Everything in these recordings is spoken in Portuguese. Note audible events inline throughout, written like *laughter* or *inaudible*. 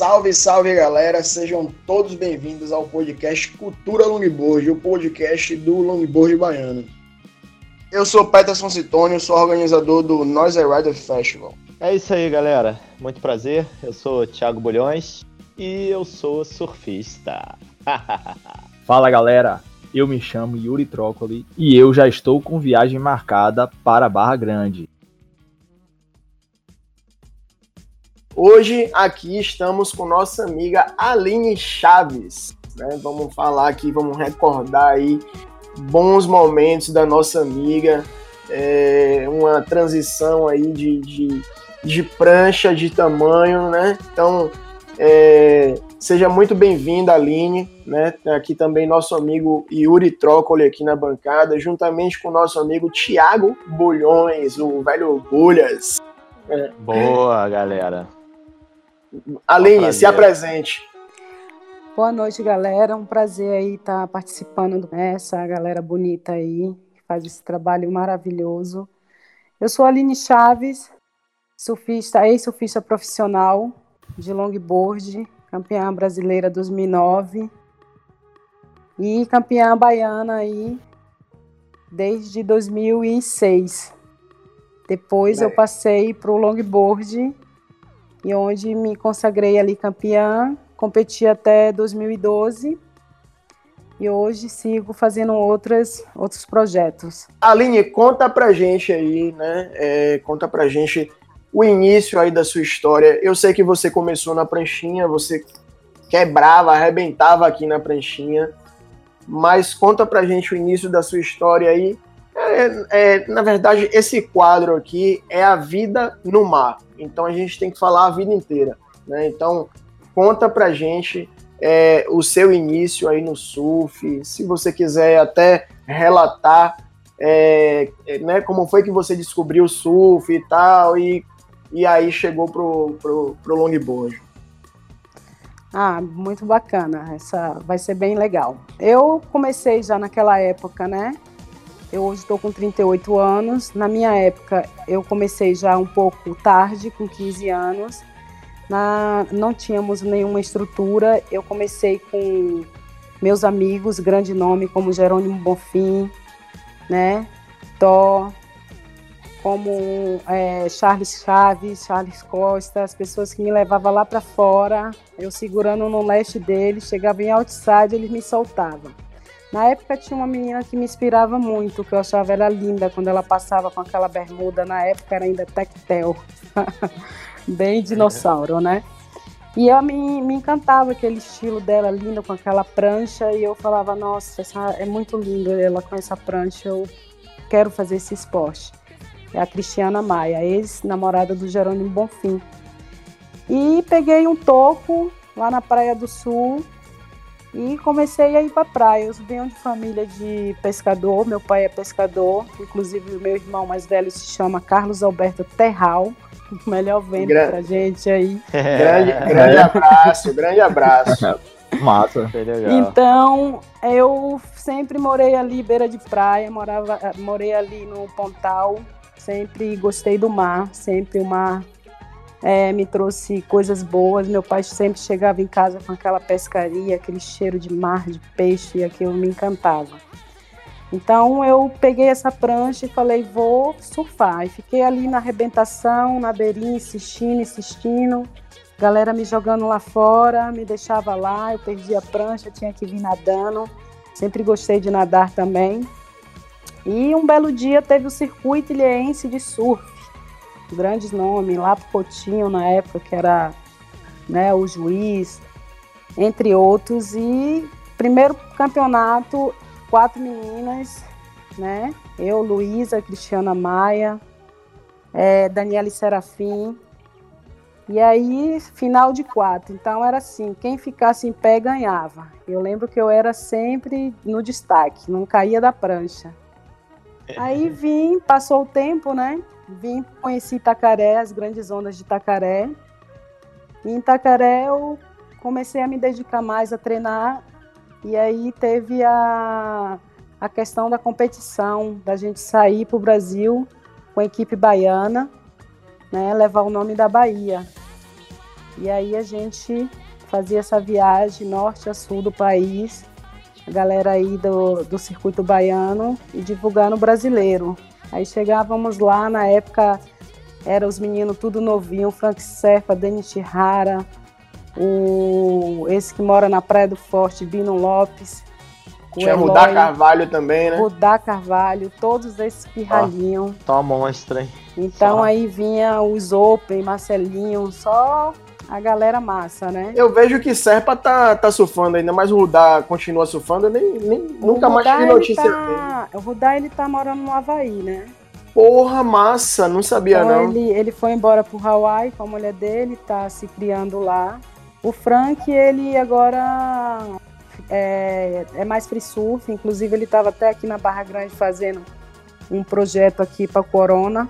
Salve, salve galera, sejam todos bem-vindos ao podcast Cultura Longboard, o podcast do Longboard Baiano. Eu sou Peterson Citônio, sou organizador do Noise Rider Festival. É isso aí, galera. Muito prazer. Eu sou Thiago Bolhões e eu sou surfista. *laughs* Fala, galera. Eu me chamo Yuri Trócoli e eu já estou com viagem marcada para Barra Grande. Hoje aqui estamos com nossa amiga Aline Chaves. Né? Vamos falar aqui, vamos recordar aí bons momentos da nossa amiga, é, uma transição aí de, de, de, prancha de tamanho, né? Então, é, seja muito bem-vinda, Aline, né? Aqui também nosso amigo Yuri Trócoli aqui na bancada, juntamente com nosso amigo Tiago Bolhões, o velho Bolhas. É. Boa, galera. Aline, se apresente. Boa noite, galera. Um prazer aí estar participando dessa galera bonita aí, que faz esse trabalho maravilhoso. Eu sou a Aline Chaves, surfista, ex-surfista profissional de longboard, campeã brasileira 2009 e campeã baiana aí desde 2006. Depois é. eu passei para o longboard e onde me consagrei ali campeã, competi até 2012 e hoje sigo fazendo outras, outros projetos. Aline, conta pra gente aí, né? É, conta pra gente o início aí da sua história. Eu sei que você começou na pranchinha, você quebrava, arrebentava aqui na pranchinha, mas conta pra gente o início da sua história aí. É, é, na verdade, esse quadro aqui é a vida no mar. Então a gente tem que falar a vida inteira. Né? Então, conta pra gente é, o seu início aí no surf, se você quiser até relatar é, é, né, como foi que você descobriu o surf e tal, e, e aí chegou pro, pro, pro longboard. Ah, muito bacana, essa vai ser bem legal. Eu comecei já naquela época, né, eu hoje estou com 38 anos. Na minha época, eu comecei já um pouco tarde, com 15 anos. Na, não tínhamos nenhuma estrutura. Eu comecei com meus amigos, grande nome, como Jerônimo Bonfim, né? Tó, como é, Charles Chaves, Charles Costa, as pessoas que me levavam lá para fora, eu segurando no leste deles, chegava em outside, eles me soltavam. Na época tinha uma menina que me inspirava muito, que eu achava ela linda quando ela passava com aquela bermuda, na época era ainda tectel, *laughs* bem dinossauro, né? E eu me, me encantava aquele estilo dela, linda com aquela prancha, e eu falava, nossa, essa, é muito lindo ela com essa prancha, eu quero fazer esse esporte. É a Cristiana Maia, ex-namorada do Jerônimo Bonfim. E peguei um toco lá na Praia do Sul, e comecei a ir para praia. Eu venho de família de pescador, meu pai é pescador, inclusive o meu irmão mais velho se chama Carlos Alberto Terral. Melhor vento Gra pra gente aí. Grande, grande abraço, grande abraço. *laughs* Massa. Então, eu sempre morei ali beira de praia, morava, morei ali no Pontal, sempre gostei do mar, sempre o mar é, me trouxe coisas boas. Meu pai sempre chegava em casa com aquela pescaria, aquele cheiro de mar, de peixe, e aquilo me encantava. Então eu peguei essa prancha e falei, vou surfar. E fiquei ali na arrebentação, na beirinha, insistindo, insistindo. Galera me jogando lá fora, me deixava lá, eu perdi a prancha, tinha que vir nadando. Sempre gostei de nadar também. E um belo dia teve o circuito ilhéense de surf grandes nomes, lá pro Coutinho na época, que era né, o juiz, entre outros. E primeiro campeonato, quatro meninas, né? Eu, Luísa, Cristiana Maia, é, Daniele Serafim. E aí, final de quatro. Então era assim, quem ficasse em pé ganhava. Eu lembro que eu era sempre no destaque, não caía da prancha. Aí vim, passou o tempo, né? Vim, conheci Itacaré, as grandes ondas de Itacaré. E em Itacaré eu comecei a me dedicar mais a treinar. E aí teve a, a questão da competição, da gente sair para o Brasil com a equipe baiana, né, levar o nome da Bahia. E aí a gente fazia essa viagem norte a sul do país, a galera aí do, do circuito baiano e divulgar no brasileiro. Aí chegávamos lá, na época eram os meninos tudo novinho, Frank Serpa, Denis Chihara, o, esse que mora na Praia do Forte, Bino Lopes. Tinha Rudá Carvalho também, né? Rudá Carvalho, todos esses pirralhinhos. Ó, toma monstro, hein? Então só. aí vinha os Open, Marcelinho, só a galera massa, né? Eu vejo que Serpa tá, tá surfando ainda, mas o Rudá continua surfando, eu nem, nem nunca mais tive notícia tá, dele. O Rudá, ele tá morando no Havaí, né? Porra, massa, não sabia então, não. Ele, ele foi embora pro Hawaii com a mulher dele, tá se criando lá. O Frank, ele agora é, é mais free surf, inclusive ele estava até aqui na Barra Grande fazendo um projeto aqui para Corona.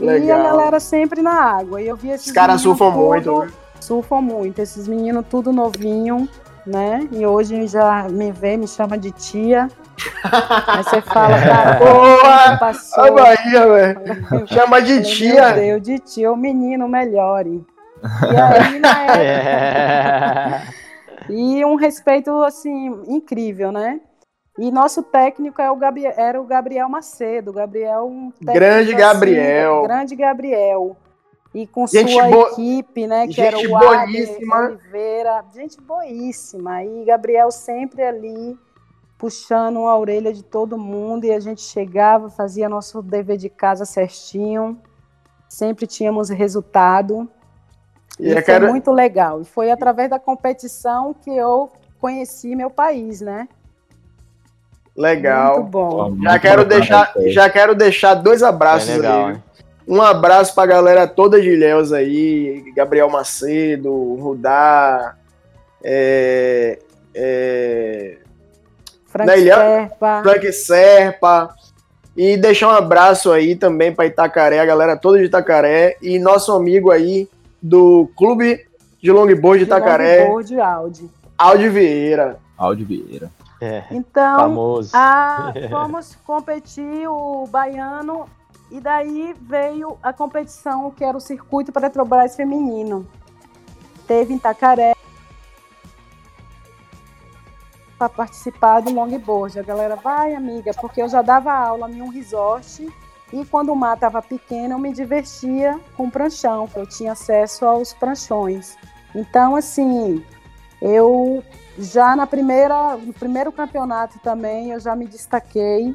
Legal. E a galera sempre na água. E eu vi esses Os caras surfam tudo, muito, né? Surfam muito. Esses meninos tudo novinho, né? E hoje já me vê, me chama de tia. Aí você fala, *laughs* cara, Boa! passou. A Bahia, velho. *laughs* Chama de tia. Meu Deus, de tia, o menino melhore. E aí, na *laughs* época... É. e um respeito, assim, incrível, né? E nosso técnico é o Gabriel, era o Gabriel Macedo. Gabriel, um grande assim, Gabriel. Grande Gabriel. E com gente sua bo... equipe, né? Que era o boíssima. Oliveira. Gente boíssima. E Gabriel sempre ali puxando a orelha de todo mundo. E a gente chegava, fazia nosso dever de casa certinho. Sempre tínhamos resultado. E, e foi quero... muito legal. E foi através da competição que eu conheci meu país, né? Legal. Muito bom. Já quero deixar, já quero deixar dois abraços é legal, aí. Hein? Um abraço para a galera toda de Ilhéus aí, Gabriel Macedo, Rudá, é, é, Frank Serpa. Frank Serpa. E deixar um abraço aí também para Itacaré, a galera toda de Itacaré e nosso amigo aí do Clube de Longboard de Itacaré. Longboard Audi. Audi Vieira. Audi Vieira. É, então, famoso. A, *laughs* fomos competir o baiano e daí veio a competição que era o circuito para Petrobras feminino. Teve em Itacaré para participar do longboard. A galera vai, amiga, porque eu já dava aula em um resort e quando o mar estava pequeno eu me divertia com pranchão, que eu tinha acesso aos pranchões. Então, assim, eu já na primeira, no primeiro campeonato também eu já me destaquei.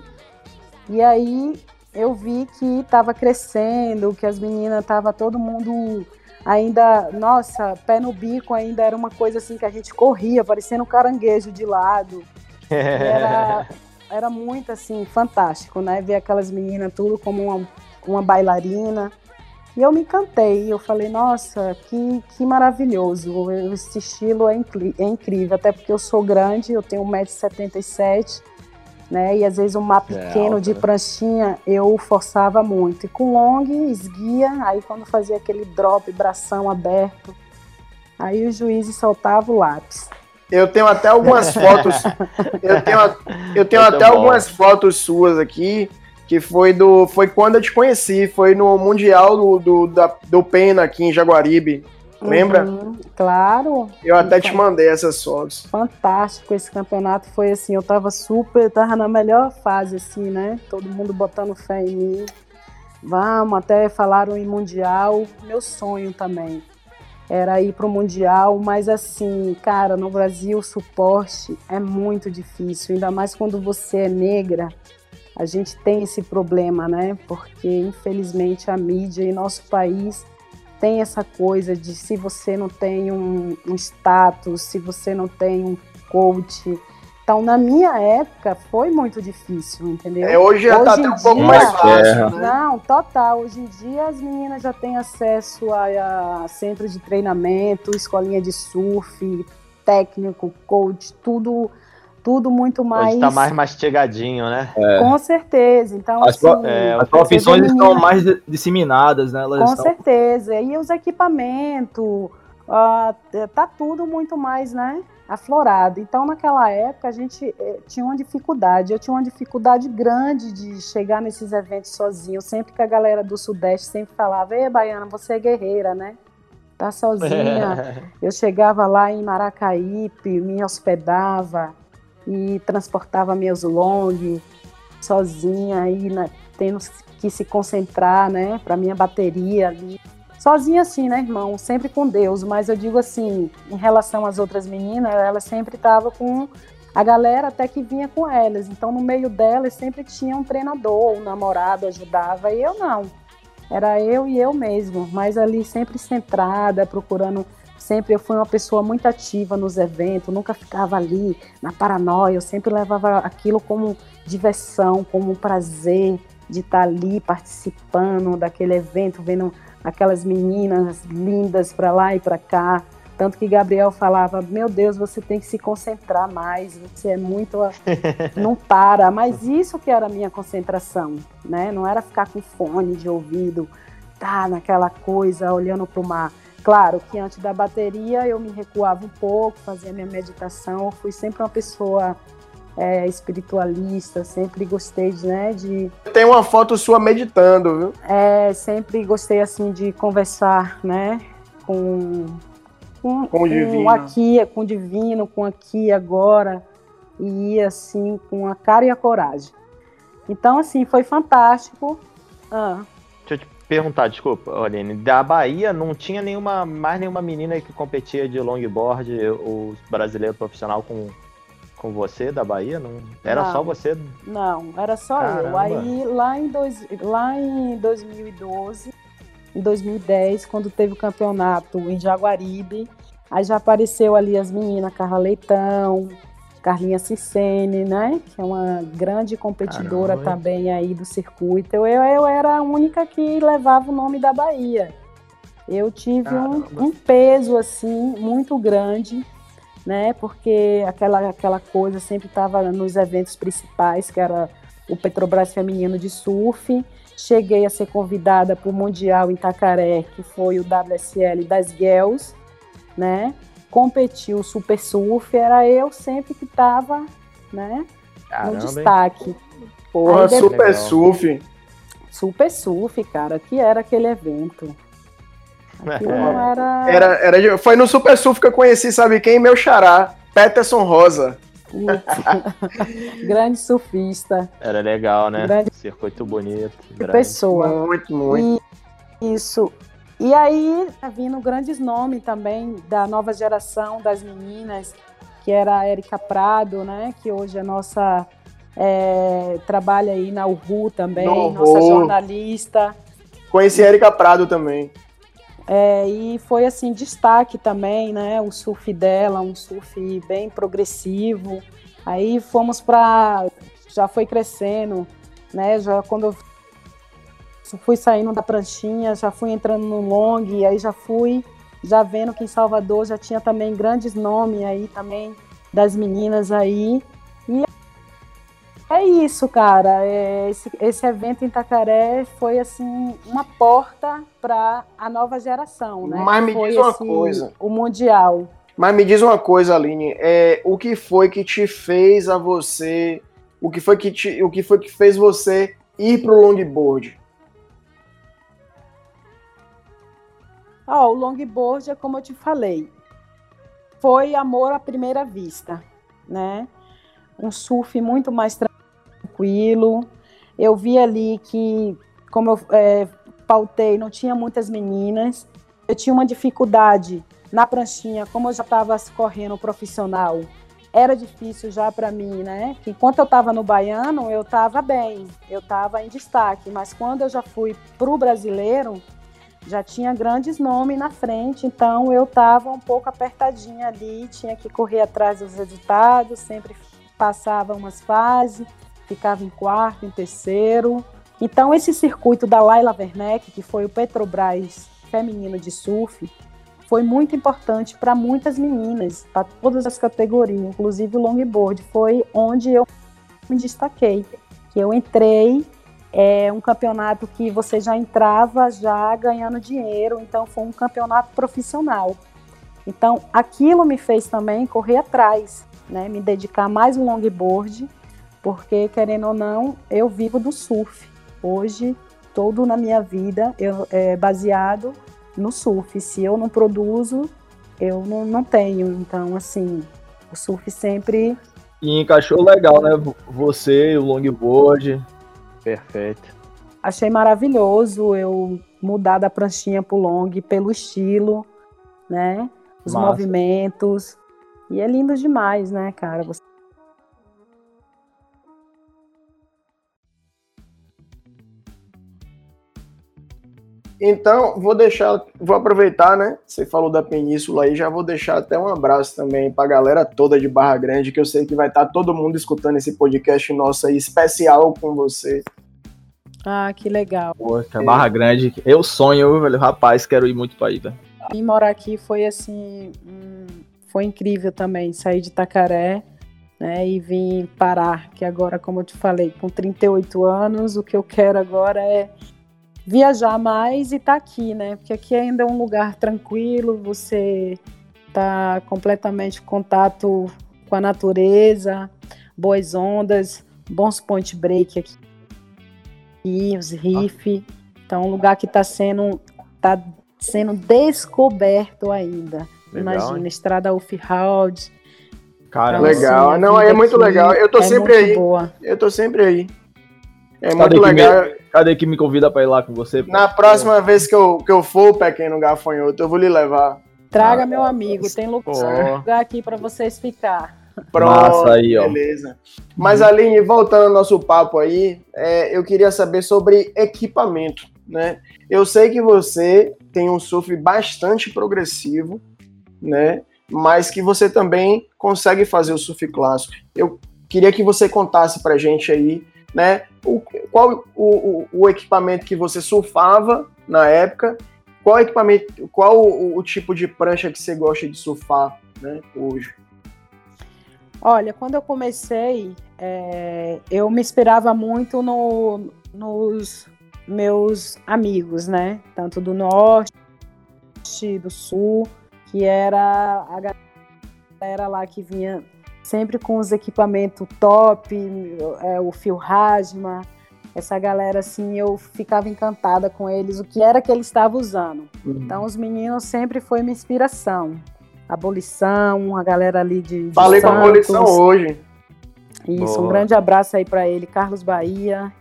E aí eu vi que estava crescendo, que as meninas estavam todo mundo ainda, nossa, pé no bico ainda era uma coisa assim que a gente corria, parecendo um caranguejo de lado. *laughs* Era, era muito assim, fantástico, né? Ver aquelas meninas tudo como uma, uma bailarina. E eu me encantei, eu falei, nossa, que, que maravilhoso, esse estilo é, é incrível, até porque eu sou grande, eu tenho 1,77m, né, e às vezes um mar é pequeno é de pranchinha eu forçava muito. E com long, esguia, aí quando fazia aquele drop, bração aberto, aí o juiz soltava o lápis. Eu tenho até algumas fotos, *laughs* eu tenho, eu tenho até bom. algumas fotos suas aqui, que foi do foi quando eu te conheci, foi no Mundial do, do, da, do Pena aqui em Jaguaribe. Lembra? Uhum, claro. Eu até te mandei essas fotos. Fantástico esse campeonato. Foi assim, eu tava super, tava na melhor fase, assim, né? Todo mundo botando fé em mim. Vamos, até falaram em Mundial. Meu sonho também era ir para o Mundial, mas assim, cara, no Brasil o suporte é muito difícil, ainda mais quando você é negra a gente tem esse problema, né? Porque infelizmente a mídia em nosso país tem essa coisa de se você não tem um, um status, se você não tem um coach. Então, na minha época, foi muito difícil, entendeu? É, hoje já está até um pouco mais fácil. Né? Não, total. Hoje em dia as meninas já têm acesso a, a centro de treinamento, escolinha de surf, técnico, coach, tudo tudo muito mais. Hoje tá mais mastigadinho, né? É. Com certeza. Então, as, assim, é, as profissões estão mais disseminadas, né? Elas Com estão... certeza. E os equipamentos, uh, tá tudo muito mais, né? Aflorado. Então, naquela época, a gente eh, tinha uma dificuldade. Eu tinha uma dificuldade grande de chegar nesses eventos sozinho. Sempre que a galera do Sudeste sempre falava: Ei, Baiana, você é guerreira, né? tá sozinha. *laughs* eu chegava lá em Maracaípe, me hospedava e transportava meus long sozinha aí na, tendo que se concentrar, né, para minha bateria ali. Sozinha assim, né, irmão? Sempre com Deus, mas eu digo assim, em relação às outras meninas, ela sempre estava com a galera até que vinha com elas. Então, no meio delas sempre tinha um treinador, um namorado ajudava, e eu não. Era eu e eu mesmo, mas ali sempre centrada, procurando. Sempre eu fui uma pessoa muito ativa nos eventos, nunca ficava ali na paranoia, eu sempre levava aquilo como diversão, como prazer de estar ali participando daquele evento, vendo aquelas meninas lindas para lá e para cá. Tanto que Gabriel falava: Meu Deus, você tem que se concentrar mais, você é muito. *laughs* não para. Mas isso que era a minha concentração, né? Não era ficar com fone de ouvido, tá naquela coisa, olhando para o mar. Claro que antes da bateria eu me recuava um pouco, fazia minha meditação. Eu fui sempre uma pessoa é, espiritualista, sempre gostei de, né, de... Tem uma foto sua meditando, viu? É, sempre gostei, assim, de conversar, né, com... Com, com o divino. Com aqui, com o divino, com aqui agora, e assim, com a cara e a coragem. Então, assim, foi fantástico. Ah. Perguntar, desculpa, Aline, da Bahia não tinha nenhuma, mais nenhuma menina que competia de longboard, o brasileiro profissional com com você da Bahia? Não era não, só você? Não, era só Caramba. eu. Aí lá em, dois, lá em 2012, em 2010, quando teve o campeonato em Jaguaribe, aí já apareceu ali as meninas Carla Leitão, Carlinha Cicene, né? Que é uma grande competidora Caramba. também aí do circuito. Eu, eu era a única que levava o nome da Bahia. Eu tive um, um, peso assim muito grande né? Porque aquela, aquela coisa sempre estava nos eventos principais, que era o Petrobras Feminino de Surf. Cheguei a ser convidada para o Mundial em Itacaré, que foi o WSL das Girls, né? Competi o Super Surf, era eu sempre que estava, né? Caramba, no destaque. Porra, depois... Super Surf. Super Surf, cara, que era aquele evento. Era... Era, era... Foi no Super Surf que eu conheci, sabe quem? Meu xará, Peterson Rosa. *laughs* grande surfista. Era legal, né? Grande... Circuito bonito. Grande. Pessoa. Muito, muito. E, isso. E aí, tá vindo grandes nomes também da nova geração das meninas, que era a Erika Prado, né? Que hoje é nossa. É, trabalha aí na URU também, no nossa jornalista. Conheci a Erika Prado também. É, e foi assim destaque também, né? O surf dela, um surf bem progressivo. Aí fomos para, já foi crescendo, né? Já quando eu fui saindo da pranchinha, já fui entrando no long, e aí já fui já vendo que em Salvador já tinha também grandes nomes aí também das meninas aí. E é isso, cara. É, esse, esse evento em Itacaré foi assim uma porta para a nova geração, né? Mas me foi diz uma esse, coisa. O mundial. Mas me diz uma coisa, Aline. É, o que foi que te fez a você? O que foi que te, o que foi que fez você ir para o longboard? Oh, o longboard é como eu te falei. Foi amor à primeira vista, né? Um surf muito mais tranquilo. Eu vi ali que, como eu é, pautei, não tinha muitas meninas. Eu tinha uma dificuldade na pranchinha, como eu já estava correndo profissional, era difícil já para mim, né? Enquanto eu estava no baiano, eu estava bem, eu estava em destaque, mas quando eu já fui para o brasileiro, já tinha grandes nomes na frente, então eu estava um pouco apertadinha ali, tinha que correr atrás dos resultados, sempre passava umas fases ficava em quarto, em terceiro. Então, esse circuito da Laila Werneck, que foi o Petrobras feminino de surf, foi muito importante para muitas meninas, para todas as categorias, inclusive o longboard. Foi onde eu me destaquei, que eu entrei é um campeonato que você já entrava já ganhando dinheiro, então foi um campeonato profissional. Então aquilo me fez também correr atrás, né, me dedicar mais no longboard porque querendo ou não, eu vivo do surf. Hoje, todo na minha vida eu, é baseado no surf. Se eu não produzo, eu não, não tenho. Então, assim, o surf sempre. E encaixou legal, né? Você, o longboard. Perfeito. Achei maravilhoso eu mudar da pranchinha pro long pelo estilo, né? Os Massa. movimentos. E é lindo demais, né, cara? Você Então, vou deixar, vou aproveitar, né? Você falou da Península aí, já vou deixar até um abraço também pra galera toda de Barra Grande, que eu sei que vai estar todo mundo escutando esse podcast nosso aí, especial com você. Ah, que legal. Poxa, Barra Grande. Eu sonho, velho. Rapaz, quero ir muito pra aí, velho. E morar aqui foi assim, hum, foi incrível também. Sair de Itacaré, né, e vim parar, que agora, como eu te falei, com 38 anos, o que eu quero agora é viajar mais e estar aqui, né? Porque aqui ainda é um lugar tranquilo, você tá completamente em contato com a natureza, boas ondas, bons point break aqui, e os riff. Então, um lugar que está sendo tá sendo descoberto ainda. Legal, Imagina, hein? Estrada Off-Road. Cara, Então, Legal. assim, Não, é muito aqui legal. Eu tô é sempre aí. Boa. Eu tô sempre aí. É Cadê muito legal. Cadê que me convida pra ir lá com você? pô? Na próxima vez que eu, que eu for, pequeno gafanhoto, eu vou lhe levar. Traga, Ah, meu amigo, tem lugar aqui para vocês ficar. Pronto, Massa aí, ó. beleza. Mas, Aline, voltando ao nosso papo aí, é, eu queria saber sobre equipamento, né? Eu sei que você tem um surf bastante progressivo, né? Mas que você também consegue fazer o surf clássico. Eu queria que você contasse pra gente aí, né? O, qual o, o, o equipamento que você surfava na época, qual equipamento, qual o, o tipo de prancha que você gosta de surfar, né? Hoje. Olha, quando eu comecei, é, eu me inspirava muito no- nos meus amigos, né? Tanto do norte, do sul, que era a galera lá que vinha sempre com os equipamentos top, é, o Phil Hasma, essa galera assim, eu ficava encantada com eles, o que era que eles estavam usando. Então os meninos sempre foi minha inspiração. Abolição, a galera ali de, de Falei com a Santos. abolição hoje. Isso, Boa. um grande abraço aí para ele, Carlos Bahia.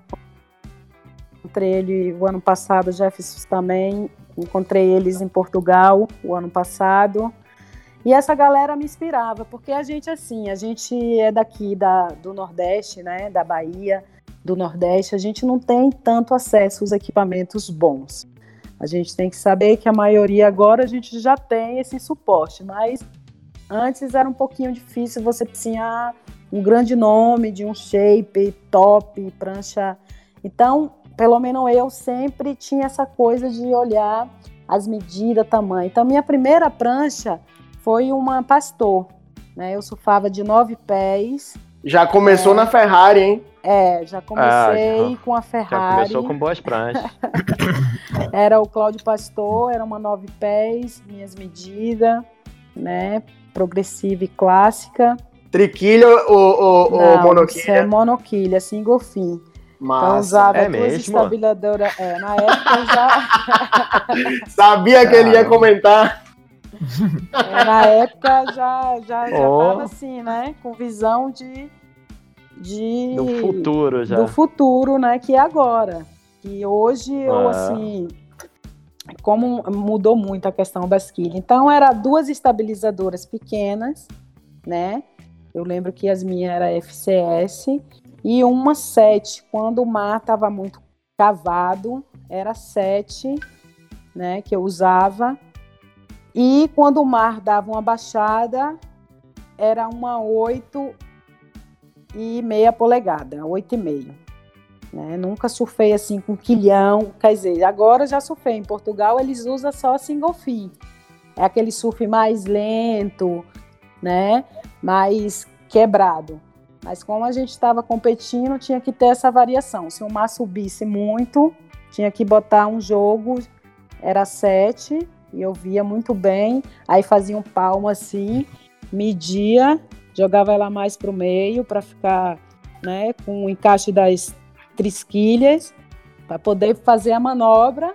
Encontrei ele o ano passado, Jefferson também. Encontrei eles em Portugal o ano passado. E essa galera me inspirava, porque a gente, assim, a gente é daqui da, do Nordeste, né? Da Bahia, do Nordeste, a gente não tem tanto acesso aos equipamentos bons. A gente tem que saber que a maioria agora a gente já tem esse suporte, mas antes era um pouquinho difícil você tinha um grande nome de um shape top, prancha. Então, pelo menos eu sempre tinha essa coisa de olhar as medidas, tamanho. Então, minha primeira prancha foi uma Pastor, né? Eu surfava de nove pés. Já começou na Ferrari, hein? É, já comecei Ah, já- com a Já Ferrari. começou com boas pranchas. *laughs* Era o Cláudio Pastor, era uma nove pés, minhas medidas, né? Progressiva e clássica. Triquilha ou, ou, ou Não, isso é monoquilha? monoquilha, single fin. Então Massa. usava É duas mesmo? estabilizadoras. É, na época eu já, *laughs* Sabia que ele ia comentar. Na época já já, já tava assim, né? Com visão de de Do futuro já. do futuro, né? Que é agora. E hoje eu Ah. assim, como mudou muito a questão das quilhas. Então era duas estabilizadoras pequenas, né? Eu lembro que as minhas era FCS e uma 7. Quando o mar estava muito cavado, era 7, né, que eu usava. E quando o mar dava uma baixada, era uma 8 e meia polegada, 8,5. Né? Nunca surfei assim com quilhão, quer dizer, agora já surfei. Em Portugal eles usam só single fin. É aquele surf mais lento, né? Mais quebrado. Mas como a gente estava competindo, tinha que ter essa variação. Se o mar subisse muito, tinha que botar um jogo, era sete, e eu via muito bem. Aí fazia um palmo assim, media, jogava ela mais para o meio para ficar né, com o encaixe das trisquilhas, para poder fazer a manobra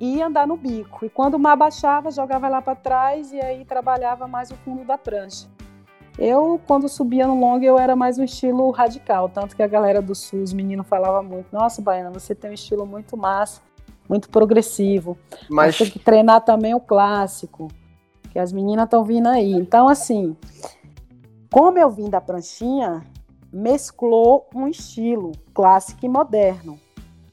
e andar no bico. E quando o mar baixava, jogava lá para trás e aí trabalhava mais o fundo da prancha. Eu, quando subia no long, eu era mais um estilo radical, tanto que a galera do sul, os meninos falavam muito, nossa, Baiana, você tem um estilo muito massa, muito progressivo. Mas, tem que treinar também o clássico, que as meninas estão vindo aí. Então, assim, como eu vim da pranchinha, mesclou um estilo clássico e moderno,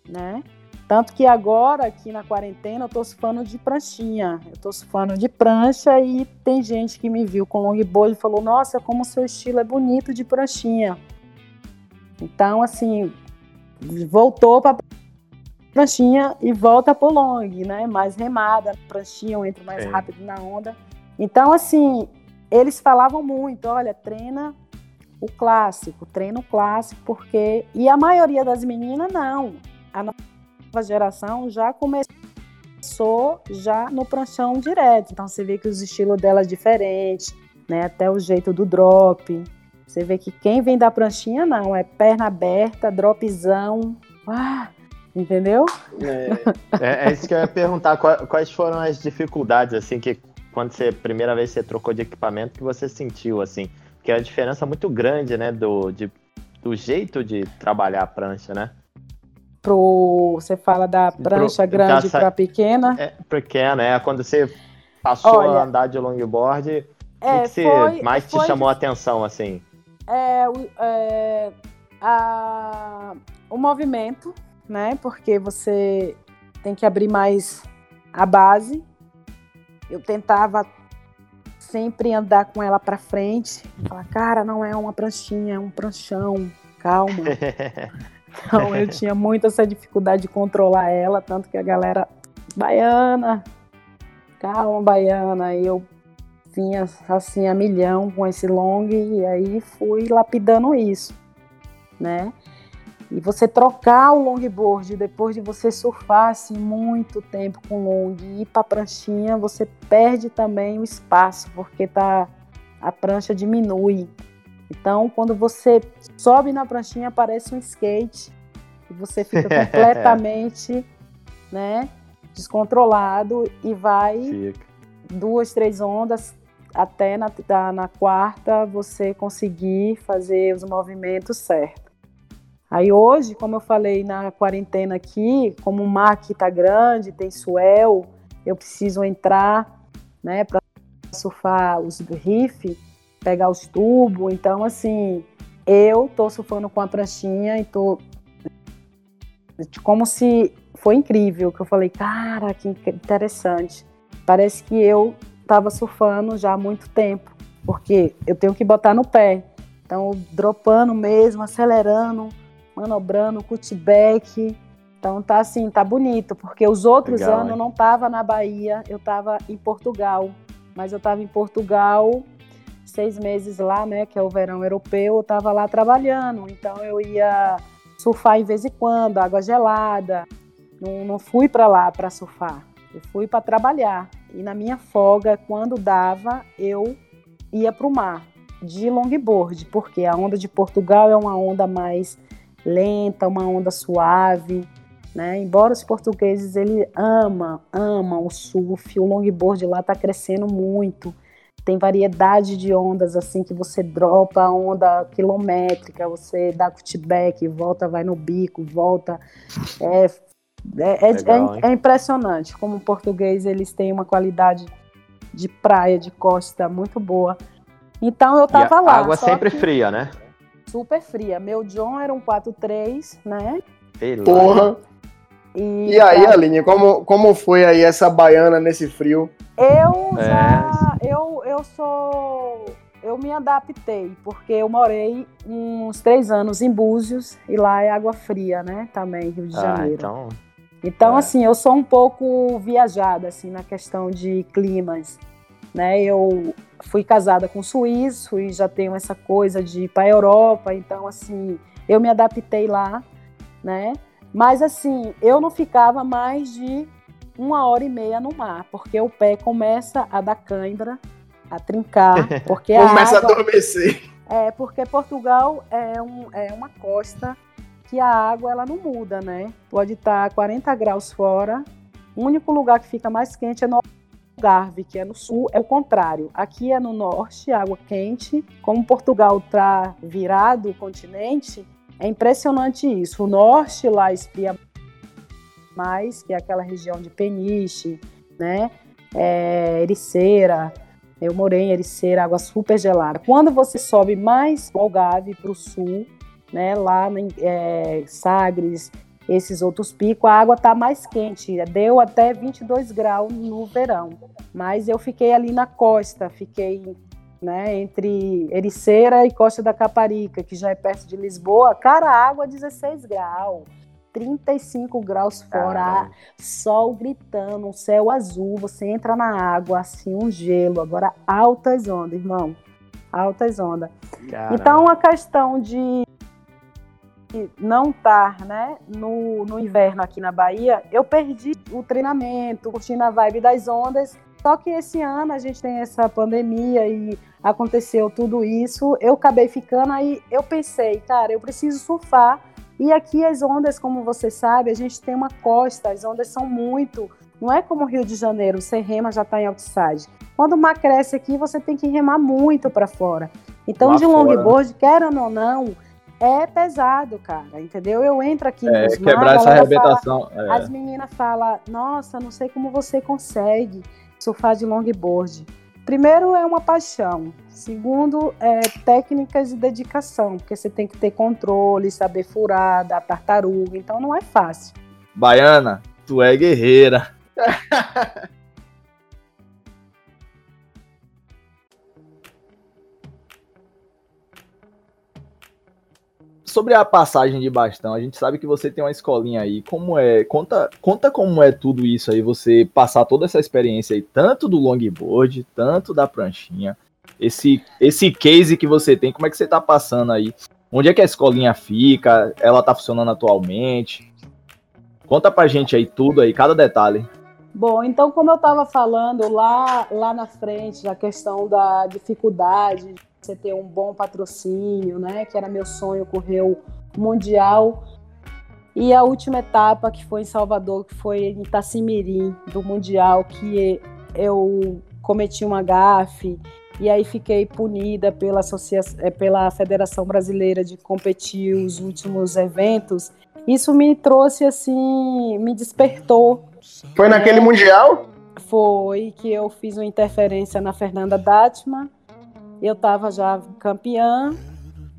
né? Tanto que agora, aqui na quarentena, eu tô surfando de pranchinha. Eu tô surfando de prancha e tem gente que me viu com longboard e falou: Nossa, como o seu estilo é bonito de pranchinha. Então, assim, voltou para pranchinha e volta pro long, né? Mais remada, pranchinha, eu entro mais é. rápido na onda. Então, assim, eles falavam muito: Olha, treina o clássico, treina o clássico, porque. E a maioria das meninas, não. A nova geração já começou já no pranchão direto. Então você vê que os estilos dela é diferente, né? Até o jeito do drop. Você vê que quem vem da pranchinha não, é perna aberta, dropzão. Ah, entendeu? É, é, é isso que eu ia perguntar. Quais foram as dificuldades, assim, que quando você, primeira vez você trocou de equipamento, que você sentiu, assim? Porque é a diferença muito grande, né, do, de, do jeito de trabalhar a prancha, né? pro. Você fala da prancha pro, grande para pequena? É, pequena, é. Quando você passou Olha, a andar de longboard, é, o que foi, mais te chamou a atenção, assim? É, é a, o movimento, né? Porque você tem que abrir mais a base. Eu tentava sempre andar com ela para frente, falar, cara, não é uma pranchinha, é um pranchão, calma. *laughs* Então eu tinha muito essa dificuldade de controlar ela, tanto que a galera, baiana, calma, baiana, e eu vinha assim a milhão com esse long e aí fui lapidando isso, né? E você trocar o longboard depois de você surfar assim, muito tempo com long e ir para a pranchinha, você perde também o espaço, porque tá, a prancha diminui. Então, quando você sobe na pranchinha, parece um skate e você fica *laughs* completamente, né, descontrolado e vai fica. duas, três ondas até na, na quarta você conseguir fazer os movimentos certos. Aí hoje, como eu falei na quarentena aqui, como o mar aqui tá grande, tem swell, eu preciso entrar, né, para surfar os riff, pegar os tubos. Então, assim, eu tô surfando com a pranchinha e tô como se foi incrível, que eu falei, cara, que interessante. Parece que eu estava surfando já há muito tempo, porque eu tenho que botar no pé. Então, dropando mesmo, acelerando, manobrando, cutback. Então tá assim, tá bonito, porque os outros Legal, anos eu não tava na Bahia, eu tava em Portugal. Mas eu tava em Portugal seis meses lá, né, que é o verão europeu, eu tava lá trabalhando. Então eu ia surfar em vez em quando, água gelada. Não, não fui para lá para surfar, eu fui para trabalhar. E na minha folga, quando dava, eu ia para o mar de longboard, porque a onda de Portugal é uma onda mais lenta, uma onda suave, né? Embora os portugueses ele ama, amam o surf, o longboard lá está crescendo muito. Tem variedade de ondas assim que você dropa a onda quilométrica, você dá cutback, volta, vai no bico, volta. É, é, é Legal, é, é, impressionante como o português eles têm uma qualidade de praia, de costa muito boa. Então eu tava a lá. Água sempre fria, né? Super fria. Meu John era um 4-3, né? Porra! E, e aí, Aline, como, como foi aí essa baiana nesse frio? Eu é. já. Eu, eu sou. Eu me adaptei, porque eu morei uns três anos em Búzios e lá é água fria, né? Também, Rio de ah, Janeiro. então. Então, é. assim, eu sou um pouco viajada, assim, na questão de climas, né? Eu fui casada com suíço e já tenho essa coisa de ir para a Europa, então, assim, eu me adaptei lá, né? Mas assim, eu não ficava mais de uma hora e meia no mar, porque o pé começa a dar cãibra, a trincar, *laughs* porque começa a, água, a adormecer. É, porque Portugal é, um, é uma costa que a água ela não muda, né? Pode estar 40 graus fora, O único lugar que fica mais quente é no Algarve, que é no sul, é o contrário. Aqui é no norte, água quente. Como Portugal está virado o continente, é impressionante isso. O norte lá esfria mais, que é aquela região de Peniche, né? É, Ericeira. Eu morei em Ericeira, água super gelada. Quando você sobe mais o Algarve para o sul, né? Lá em é, Sagres, esses outros picos, a água está mais quente. Deu até 22 graus no verão. Mas eu fiquei ali na costa, fiquei né, entre Ericeira e Costa da Caparica, que já é perto de Lisboa. Cara, a água 16 graus. 35 graus fora, sol gritando, um céu azul, você entra na água, assim, um gelo. Agora, altas ondas, irmão. Altas ondas. Caramba. Então, a questão de não estar né, no, no inverno aqui na Bahia, eu perdi o treinamento, curtindo a vibe das ondas. Só que esse ano a gente tem essa pandemia e aconteceu tudo isso. Eu acabei ficando aí, eu pensei, cara, eu preciso surfar. E aqui as ondas, como você sabe, a gente tem uma costa, as ondas são muito. Não é como o Rio de Janeiro, você rema já está em outside. Quando o mar cresce aqui, você tem que remar muito para fora. Então, Lá de longboard, querendo ou não, é pesado, cara, entendeu? Eu entro aqui é, nos quebrar essa arrebentação. Fala, é. As meninas falam, nossa, não sei como você consegue surfar de longboard. Primeiro é uma paixão. Segundo é técnicas de dedicação, porque você tem que ter controle, saber furar, dar tartaruga, então não é fácil. Baiana, tu é guerreira. *laughs* sobre a passagem de bastão, a gente sabe que você tem uma escolinha aí. Como é? Conta, conta como é tudo isso aí, você passar toda essa experiência aí, tanto do longboard, tanto da pranchinha. Esse esse case que você tem, como é que você tá passando aí? Onde é que a escolinha fica? Ela tá funcionando atualmente? Conta pra gente aí tudo aí, cada detalhe. Bom, então como eu estava falando lá lá na frente, a questão da dificuldade você ter um bom patrocínio, né? Que era meu sonho, correu mundial. E a última etapa que foi em Salvador, que foi em Itacimirim, do mundial, que eu cometi uma gafe e aí fiquei punida pela, associação, eh, pela Federação Brasileira de competir os últimos eventos. Isso me trouxe assim, me despertou. Foi naquele mundial? Foi que eu fiz uma interferência na Fernanda Datman eu estava já campeã,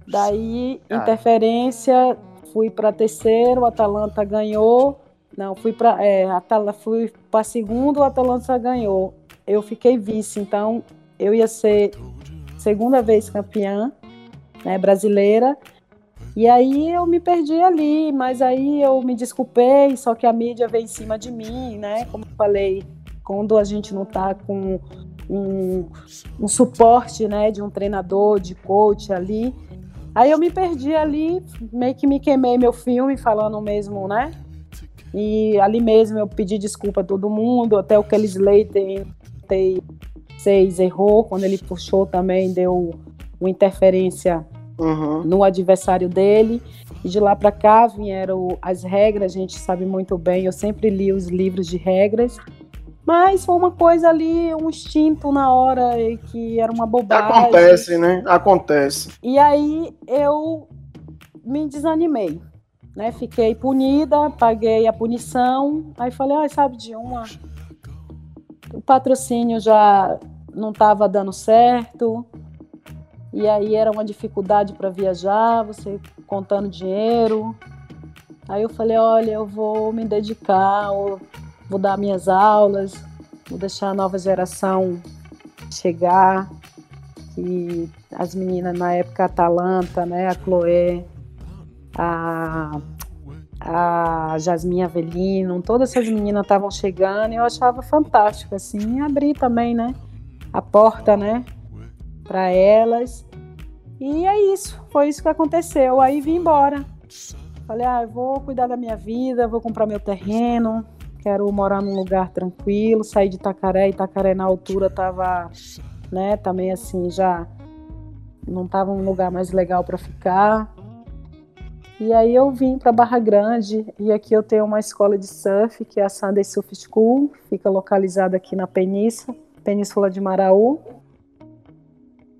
daí ah. interferência, fui para terceiro, o Atalanta ganhou, não, fui para é, fui para segundo, o Atalanta ganhou. Eu fiquei vice, então eu ia ser segunda vez campeã, né, brasileira. E aí eu me perdi ali, mas aí eu me desculpei, só que a mídia veio em cima de mim, né? Como eu falei, quando a gente não tá com um, um suporte, né, de um treinador, de coach ali. Aí eu me perdi ali, meio que me queimei meu filme falando mesmo, né? E ali mesmo eu pedi desculpa a todo mundo, até o Kelly Slater seis errou, quando ele puxou também deu uma interferência uhum. no adversário dele. E de lá para cá vieram as regras, a gente sabe muito bem, eu sempre li os livros de regras. Mas foi uma coisa ali, um instinto na hora que era uma bobagem. Acontece, né? Acontece. E aí eu me desanimei, né? Fiquei punida, paguei a punição. Aí falei, ah, sabe de uma? O patrocínio já não estava dando certo. E aí era uma dificuldade para viajar, você contando dinheiro. Aí eu falei, olha, eu vou me dedicar, vou dar minhas aulas, vou deixar a nova geração chegar. E as meninas na época, a Atalanta, né, a Chloé, a, a Jasmine Avelino, todas essas meninas estavam chegando e eu achava fantástico, assim, e abrir também, né, a porta, né, para elas. E é isso, foi isso que aconteceu. Aí vim embora. Falei, ah, eu vou cuidar da minha vida, vou comprar meu terreno, quero morar num lugar tranquilo, sair de Itacaré, Itacaré na altura tava, né, também assim, já não tava um lugar mais legal para ficar. E aí eu vim para Barra Grande e aqui eu tenho uma escola de surf, que é a Sunday Surf School, fica localizada aqui na Península, Península de Maraú.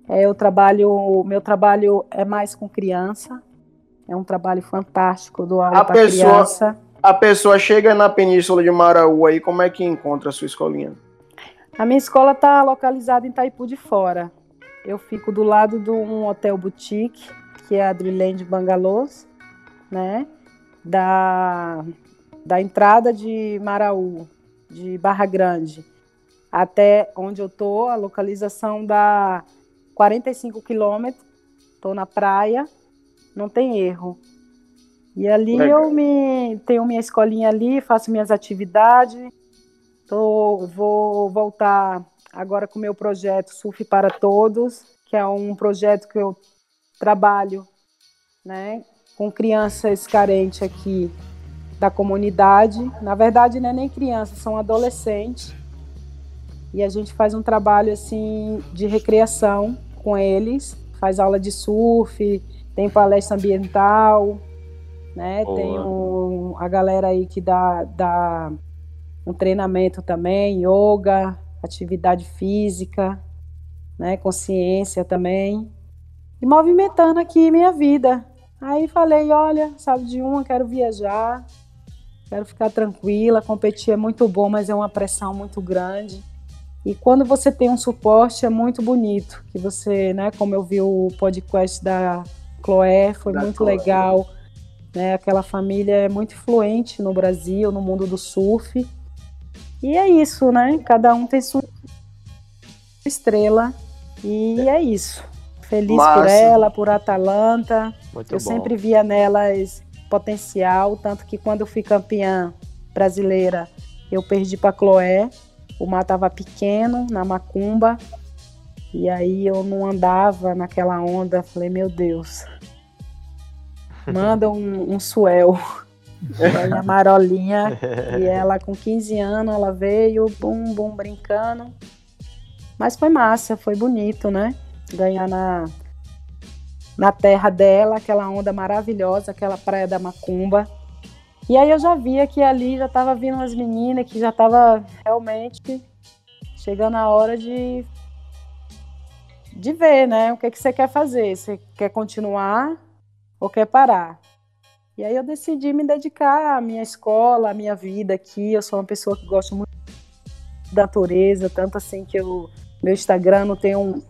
É, eu trabalho, meu trabalho é mais com criança. É um trabalho fantástico do aula para criança. A pessoa chega na Península de Maraú aí, como é que encontra a sua escolinha? A minha escola está localizada em Itaipu de Fora. Eu fico do lado de um hotel boutique, que é a Adriland Bangalôs né, da, da entrada de Maraú, de Barra Grande, até onde eu tô, a localização dá 45 quilômetros, tô na praia, não tem erro. E ali Legal. eu me tenho minha escolinha ali, faço minhas atividades. Tô, vou voltar agora com o meu projeto Surf para Todos, que é um projeto que eu trabalho, né, com crianças carentes aqui da comunidade. Na verdade, não é nem crianças, são adolescentes. E a gente faz um trabalho assim de recreação com eles, faz aula de surf, tem palestra ambiental, né? Tem um, a galera aí que dá, dá um treinamento também, yoga, atividade física, né? Consciência também. E movimentando aqui minha vida, Aí falei, olha, sabe de uma, quero viajar, quero ficar tranquila, competir é muito bom, mas é uma pressão muito grande. E quando você tem um suporte é muito bonito, que você, né, como eu vi o podcast da Chloé, foi da muito Chloé. legal, né? Aquela família é muito influente no Brasil, no mundo do surf. E é isso, né? Cada um tem sua estrela e é, é isso. Feliz Massa. por ela, por Atalanta. Muito eu bom. sempre via nelas potencial, tanto que quando eu fui campeã brasileira, eu perdi para Chloé. O mar estava pequeno, na macumba. E aí eu não andava naquela onda. Falei, meu Deus, manda um, um suel. A Marolinha, e ela com 15 anos, ela veio, bum, bum, brincando. Mas foi massa, foi bonito, né? ganhar na, na terra dela, aquela onda maravilhosa, aquela praia da Macumba. E aí eu já via que ali já estava vindo umas meninas que já estava realmente chegando a hora de de ver, né? O que, que você quer fazer? Você quer continuar ou quer parar? E aí eu decidi me dedicar à minha escola, à minha vida aqui. Eu sou uma pessoa que gosta muito da natureza, tanto assim que eu, meu Instagram não tem um,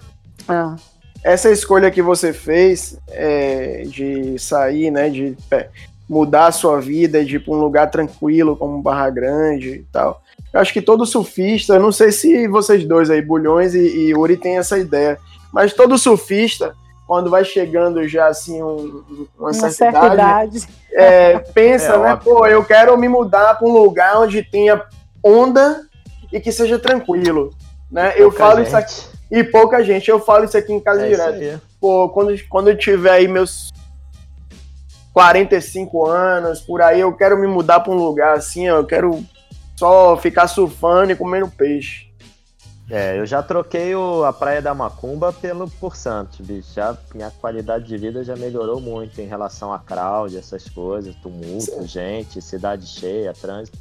ah. Essa escolha que você fez é, de sair, né, de é, mudar a sua vida, de ir para um lugar tranquilo como Barra Grande e tal. Eu acho que todo surfista, não sei se vocês dois aí, Bulhões e, e Yuri, tem essa ideia, mas todo surfista, quando vai chegando já assim um, uma, uma certa, certa idade, idade. É, pensa, é, né, óbvio. pô, eu quero me mudar para um lugar onde tenha onda e que seja tranquilo, né? eu falo gente. isso aqui e pouca gente. Eu falo isso aqui em casa é direto. Pô, quando, quando eu tiver aí meus 45 anos, por aí, eu quero me mudar para um lugar assim, ó, eu quero só ficar surfando e comendo peixe. É, eu já troquei o, a Praia da Macumba pelo por Santos, bicho. Já, minha qualidade de vida já melhorou muito em relação a crowd, essas coisas, tumulto, Sim. gente, cidade cheia, trânsito.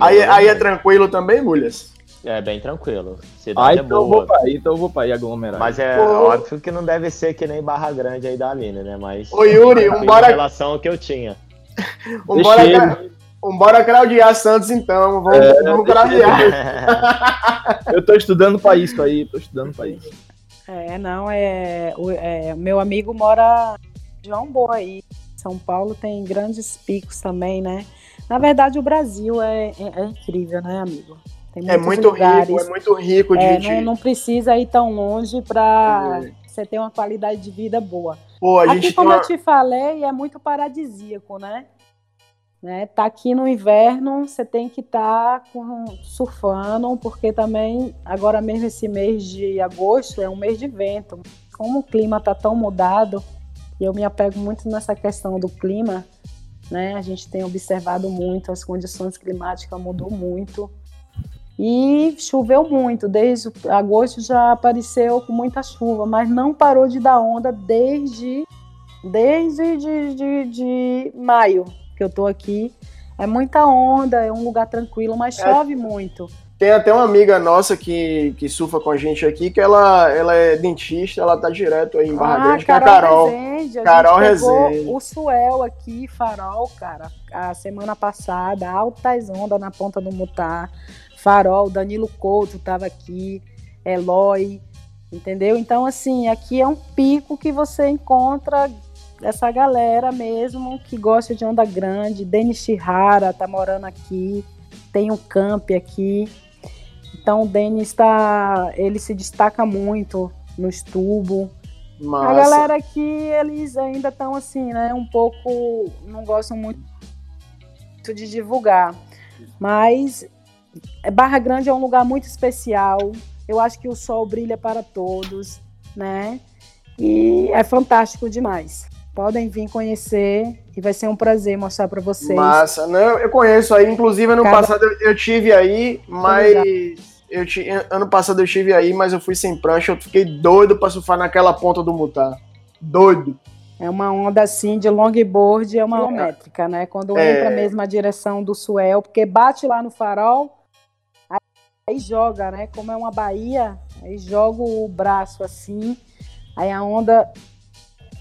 aí, aí é tranquilo também, Mulhas? É bem tranquilo. Cidade ah, é então é boa. Vou pra ir, então eu vou pra ir aglomerar. Mas é Pô. óbvio que não deve ser que nem Barra Grande aí da Aline, né? Mas. Ô Yuri, *laughs* um bora. Em relação ao que eu tinha. *laughs* um bora, bora claudiar Santos então. Vamos, é, vamos claudiar. *laughs* *laughs* eu tô estudando pra isso aí, tô estudando pra isso. É, não, é, o, é. Meu amigo mora João Boa aí. São Paulo tem grandes picos também, né? Na verdade, o Brasil é, é, é incrível, né, amigo? Tem é muito lugares. rico, é muito rico de, é, não, não, precisa ir tão longe para é. você ter uma qualidade de vida boa. Pô, aqui, como uma... eu te falei, é muito paradisíaco, né? Né? Tá aqui no inverno, você tem que estar tá surfando, porque também agora mesmo esse mês de agosto é um mês de vento. Como o clima tá tão mudado, e eu me apego muito nessa questão do clima, né? A gente tem observado muito, as condições climáticas mudou muito. E choveu muito, desde agosto já apareceu com muita chuva, mas não parou de dar onda desde desde de, de, de maio que eu tô aqui. É muita onda, é um lugar tranquilo, mas é. chove é. muito. Tem até uma amiga nossa que, que surfa com a gente aqui, que ela, ela é dentista, ela tá direto aí em Barra ah, Grande, que é a Carol. Rezende, a Carol Rezende. O Suel aqui, Farol, cara, a semana passada, altas ondas na ponta do Mutar. Farol, Danilo Couto tava aqui, Eloy, entendeu? Então, assim, aqui é um pico que você encontra essa galera mesmo que gosta de onda grande. Denis Chihara tá morando aqui, tem um camp aqui. Então o Denis está, ele se destaca muito no estubo. Massa. A galera aqui, eles ainda estão assim, né? Um pouco, não gostam muito de divulgar. Mas Barra Grande é um lugar muito especial. Eu acho que o sol brilha para todos, né? E é fantástico demais. Podem vir conhecer e vai ser um prazer mostrar para vocês. Massa, né? Eu conheço aí, inclusive ano Cada... passado eu, eu tive aí, mas eu ano passado eu estive aí, mas eu fui sem prancha, eu fiquei doido para surfar naquela ponta do mutar. Doido. É uma onda assim de longboard, é uma é. métrica, né? Quando é. entra mesmo a direção do swell, porque bate lá no farol, aí joga, né? Como é uma baía, aí joga o braço assim, aí a onda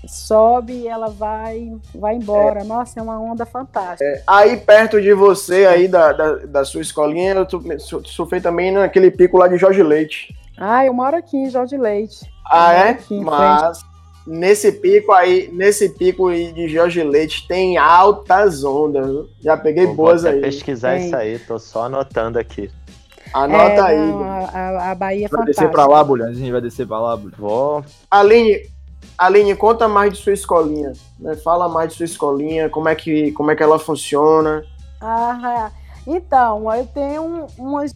sobe e ela vai vai embora. É. Nossa, é uma onda fantástica. É. Aí perto de você, aí da, da, da sua escolinha, eu surfei também naquele pico lá de Jorge Leite. Ah, eu moro aqui em Jorge Leite. Ah, é? Aqui, Mas nesse pico aí, nesse pico de Jorge Leite tem altas ondas. Já peguei Vou boas aí. pesquisar tem. isso aí, tô só anotando aqui. Anota é, aí. Não, a, a, Bahia é vai descer pra lá, Bulhão. A gente vai descer pra lá, Bulhão. Vou. Aline, Aline, conta mais de sua escolinha. Né? Fala mais de sua escolinha, como é que, como é que ela funciona. Ah, então, eu tenho umas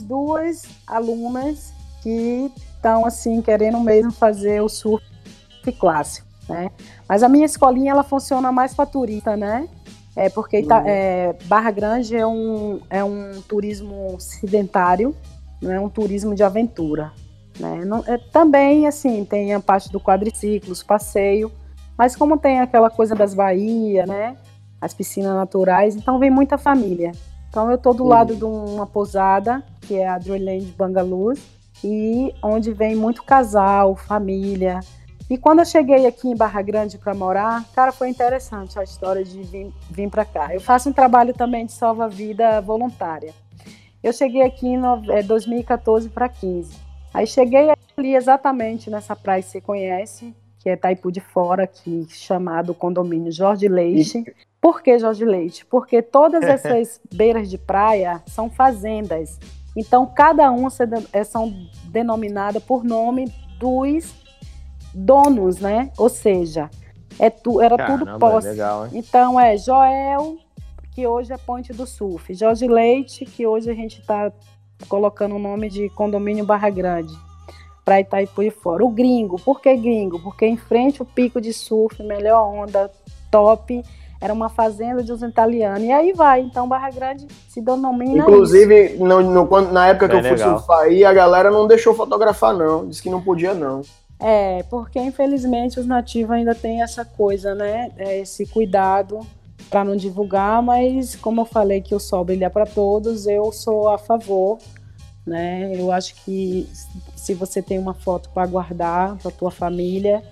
duas alunas que estão assim querendo mesmo fazer o surf clássico, né? Mas a minha escolinha ela funciona mais para turista, né? É porque uhum. é, Barra Grande é um, é um turismo sedentário, não é um turismo de aventura. Né? Não, é, também, assim, tem a parte do quadriciclos, passeio, mas como tem aquela coisa das baías, né? As piscinas naturais, então vem muita família. Então eu tô do uhum. lado de uma pousada, que é a Dreamland Bangalore, e onde vem muito casal, família. E quando eu cheguei aqui em Barra Grande para morar, cara, foi interessante a história de vir, vir para cá. Eu faço um trabalho também de salva-vida voluntária. Eu cheguei aqui em 2014 para 15. Aí cheguei ali exatamente nessa praia que você conhece, que é Taipu de Fora, aqui chamado condomínio Jorge Leite. Por que Jorge Leite? Porque todas *laughs* essas beiras de praia são fazendas. Então, cada uma é, são denominadas por nome dos donos, né? Ou seja, é tu, era Caramba, tudo posse. Legal, então, é Joel, que hoje é Ponte do Surf. Jorge Leite, que hoje a gente está colocando o nome de condomínio Barra Grande para Itaipu e fora. O gringo, por que gringo? Porque em frente o pico de surf, melhor onda, top, era uma fazenda de uns italianos. E aí vai, então Barra Grande se denomina Inclusive, no, no, na época Bem que eu fui surfar aí, a galera não deixou fotografar não, disse que não podia não. É, porque infelizmente os nativos ainda têm essa coisa, né, é, esse cuidado para não divulgar, mas como eu falei que o sol brilha para todos, eu sou a favor, né? Eu acho que se você tem uma foto para guardar para tua família,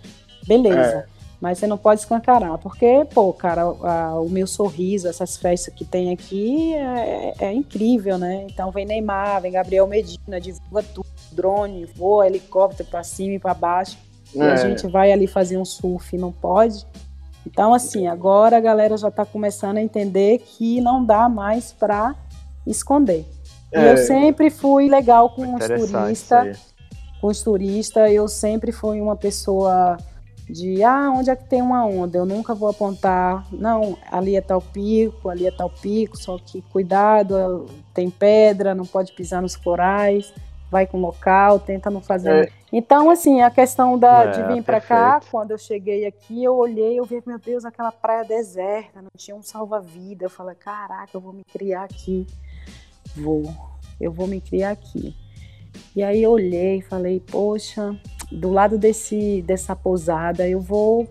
beleza. É. Mas você não pode escancarar, porque, pô, cara, a, o meu sorriso, essas festas que tem aqui é, é, incrível, né? Então vem Neymar, vem Gabriel Medina, divulga tudo, drone, voa, helicóptero para cima e para baixo. É. E a é. gente vai ali fazer um surf, não pode. Então, assim, agora a galera já está começando a entender que não dá mais para esconder. É. E eu sempre fui legal com os turistas. Com os turistas, eu sempre fui uma pessoa de ah, onde é que tem uma onda? Eu nunca vou apontar, não, ali é tal pico, ali é tal pico, só que cuidado, tem pedra, não pode pisar nos corais vai com local, tenta não fazer. É. Então, assim, a questão da, é, de vir para cá, quando eu cheguei aqui, eu olhei, eu vi, meu Deus, aquela praia deserta, não tinha um salva-vida. Eu falei, caraca, eu vou me criar aqui. Vou, eu vou me criar aqui. E aí eu olhei e falei, poxa, do lado desse, dessa pousada eu vou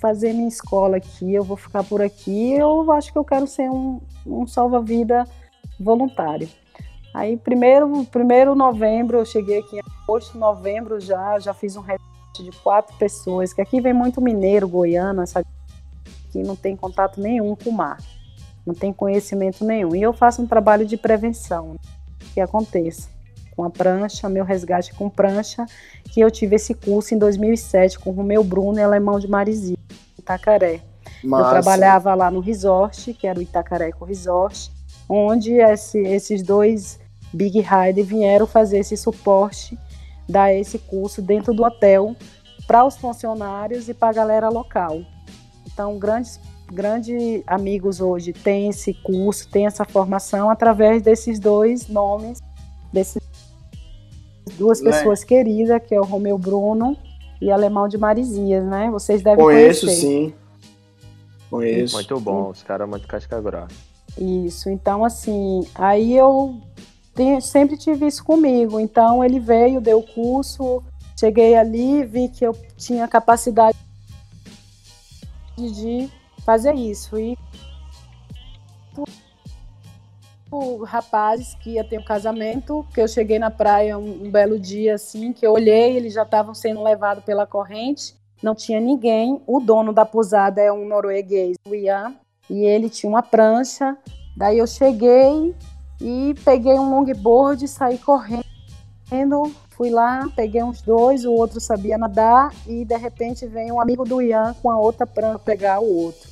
fazer minha escola aqui, eu vou ficar por aqui, eu acho que eu quero ser um, um salva-vida voluntário. Aí, primeiro, primeiro novembro, eu cheguei aqui em agosto, novembro já, já fiz um resgate de quatro pessoas, que aqui vem muito mineiro, goiano, sabe? Que não tem contato nenhum com o mar, não tem conhecimento nenhum. E eu faço um trabalho de prevenção, que aconteça com a prancha, meu resgate com prancha, que eu tive esse curso em 2007 com o Romeu Bruno e Alemão de Marizia, Itacaré. Massa. Eu trabalhava lá no resort, que era o Itacaré com Resort, onde esse, esses dois Big Rider vieram fazer esse suporte, dar esse curso dentro do hotel para os funcionários e para a galera local. Então, grandes, grandes amigos hoje têm esse curso, têm essa formação através desses dois nomes, desses duas pessoas queridas, que é o Romeu Bruno e Alemão de Marizias, né? Vocês devem Conheço, conhecer. sim. Conheço. Muito bom, os caras muito casca grossa. Isso, então assim, aí eu sempre tive isso comigo. Então ele veio, deu o curso, cheguei ali, vi que eu tinha capacidade de fazer isso. E rapazes que ia ter um casamento, que eu cheguei na praia um, um belo dia assim, que eu olhei, eles já estavam sendo levados pela corrente, não tinha ninguém. O dono da pousada é um norueguês, o Ian, e ele tinha uma prancha. Daí eu cheguei, e peguei um longboard, saí correndo, fui lá, peguei uns dois, o outro sabia nadar e de repente vem um amigo do Ian com a outra para pegar o outro.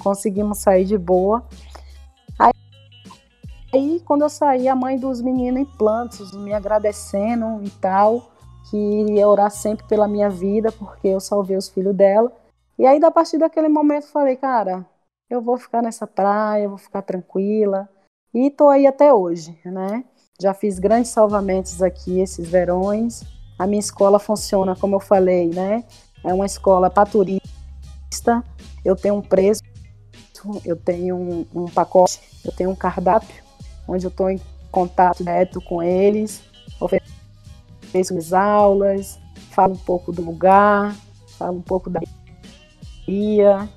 Conseguimos sair de boa. Aí, aí, quando eu saí, a mãe dos meninos em plantos me agradecendo e tal, que ia orar sempre pela minha vida, porque eu salvei os filhos dela. E aí, a partir daquele momento, falei, cara, eu vou ficar nessa praia, vou ficar tranquila e estou aí até hoje, né? Já fiz grandes salvamentos aqui esses verões. A minha escola funciona, como eu falei, né? É uma escola para turista. Eu tenho um preço, eu tenho um, um pacote, eu tenho um cardápio, onde eu estou em contato direto com eles, ofereço as aulas, falo um pouco do lugar, falo um pouco da guia,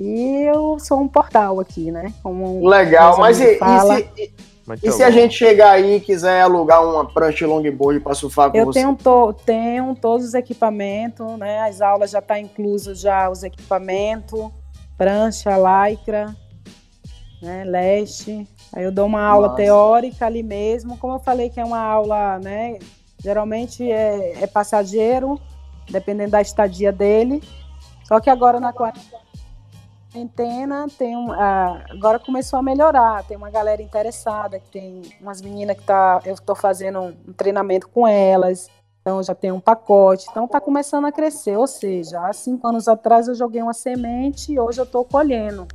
e eu sou um portal aqui, né? Como Legal, mas e, e, se, e se a gente chegar aí e quiser alugar uma prancha longboard para surfar com eu você? Eu tenho, to, tenho todos os equipamentos, né? As aulas já tá incluso já os equipamentos, prancha, lycra, né? Leste. Aí eu dou uma aula Nossa. teórica ali mesmo, como eu falei que é uma aula, né? Geralmente é, é passageiro, dependendo da estadia dele. Só que agora na quarta quarentena tem um, ah, agora começou a melhorar, tem uma galera interessada, que tem umas meninas que tá, eu estou fazendo um treinamento com elas, então já tem um pacote, então está começando a crescer, ou seja, há cinco anos atrás eu joguei uma semente e hoje eu estou colhendo.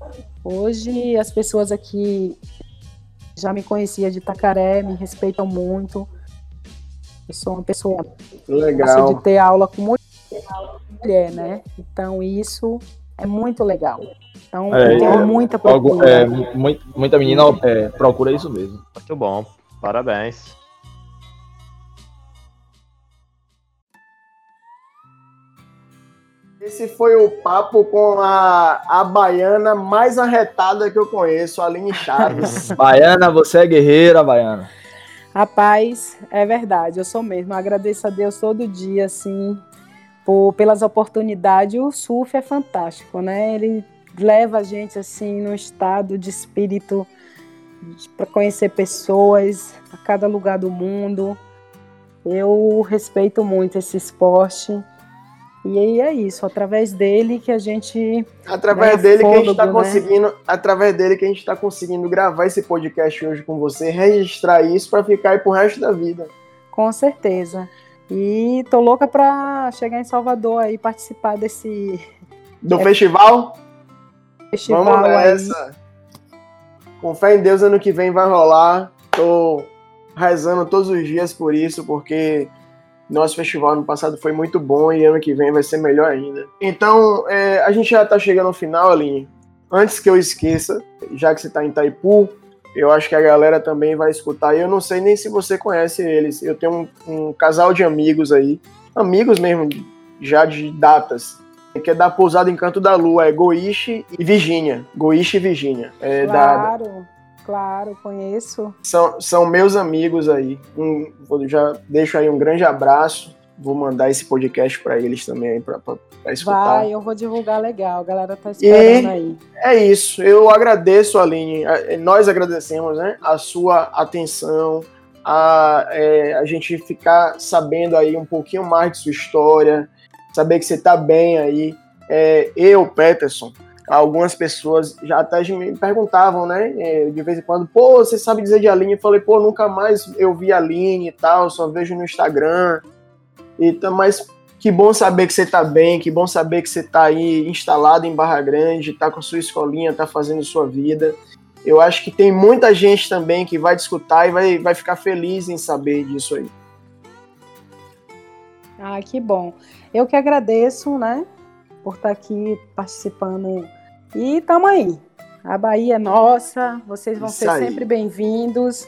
Hoje as pessoas aqui já me conheciam de Tacaré, me respeitam muito. Eu sou uma pessoa legal de ter aula com mulher, né? Então isso é muito legal. Então, é, tenho muita procura. É, muita menina é, procura isso mesmo. Muito bom. Parabéns. Esse foi o papo com a, a baiana mais arretada que eu conheço, a Aline Chaves. *laughs* baiana, você é guerreira, Baiana. Rapaz, é verdade, eu sou mesmo. agradeço a Deus todo dia, assim, por, pelas oportunidades. O surf é fantástico, né? Ele leva a gente assim no estado de espírito para conhecer pessoas a cada lugar do mundo. Eu respeito muito esse esporte. E aí é isso, através dele que a gente. Através dele fôlego, que a gente está né? conseguindo. Através dele que a gente está conseguindo gravar esse podcast hoje com você, registrar isso para ficar aí pro resto da vida. Com certeza. E tô louca para chegar em Salvador aí participar desse. Do é, festival? Festival Vamos nessa. Aí. Com fé em Deus, ano que vem vai rolar. Tô rezando todos os dias por isso, porque nosso festival no passado foi muito bom e ano que vem vai ser melhor ainda. Então, é, a gente já tá chegando ao final, Aline. Antes que eu esqueça, já que você tá em Itaipu, eu acho que a galera também vai escutar. E eu não sei nem se você conhece eles. Eu tenho um, um casal de amigos aí, amigos mesmo, já de datas, que é da pousada Encanto da Lua, é Goiche e Virgínia. Goiche e Virgínia. É claro, da... claro, conheço. São, são meus amigos aí. Um, já deixo aí um grande abraço. Vou mandar esse podcast para eles também para escutar. Vai, eu vou divulgar legal. A galera tá esperando e aí. É isso. Eu agradeço, Aline. Nós agradecemos, né? A sua atenção, a, é, a gente ficar sabendo aí um pouquinho mais de sua história, saber que você está bem aí. É, eu, Peterson, algumas pessoas já até me perguntavam, né, é, de vez em quando, pô, você sabe dizer de Aline? Eu falei, pô, nunca mais eu vi a Aline e tal, só vejo no Instagram. Então, mas que bom saber que você está bem, que bom saber que você está aí instalado em Barra Grande, está com a sua escolinha, está fazendo sua vida. Eu acho que tem muita gente também que vai discutir e vai, vai ficar feliz em saber disso aí. Ah, que bom. Eu que agradeço, né, por estar aqui participando. E tamo aí. A Bahia é nossa, vocês vão Isso ser aí. sempre bem-vindos,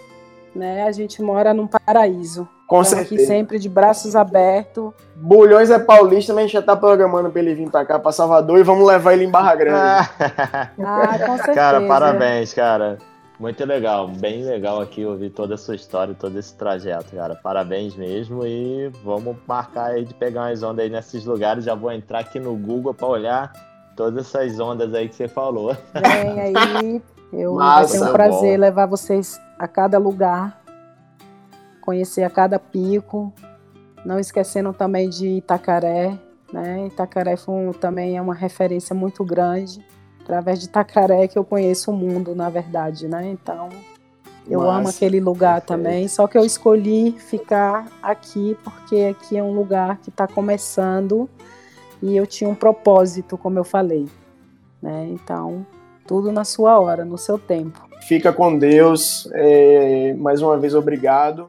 né? A gente mora num paraíso. Com Estamos certeza. aqui sempre de braços abertos. Bulhões é paulista, mas a gente já tá programando pra ele vir pra cá, pra Salvador, e vamos levar ele em Barra Grande. ah, com *laughs* certeza. Cara, parabéns, cara. Muito legal, bem legal aqui ouvir toda a sua história, todo esse trajeto, cara. Parabéns mesmo e vamos marcar aí de pegar umas ondas aí nesses lugares. Já vou entrar aqui no Google para olhar todas essas ondas aí que você falou. Vem aí, eu Massa, vai um prazer bom. levar vocês a cada lugar, conhecer a cada pico, não esquecendo também de Itacaré, né? Itacaré foi, também é uma referência muito grande através de Tacaré que eu conheço o mundo, na verdade, né? Então, eu Nossa, amo aquele lugar perfeito. também. Só que eu escolhi ficar aqui porque aqui é um lugar que está começando e eu tinha um propósito, como eu falei, né? Então, tudo na sua hora, no seu tempo. Fica com Deus. É, mais uma vez, obrigado.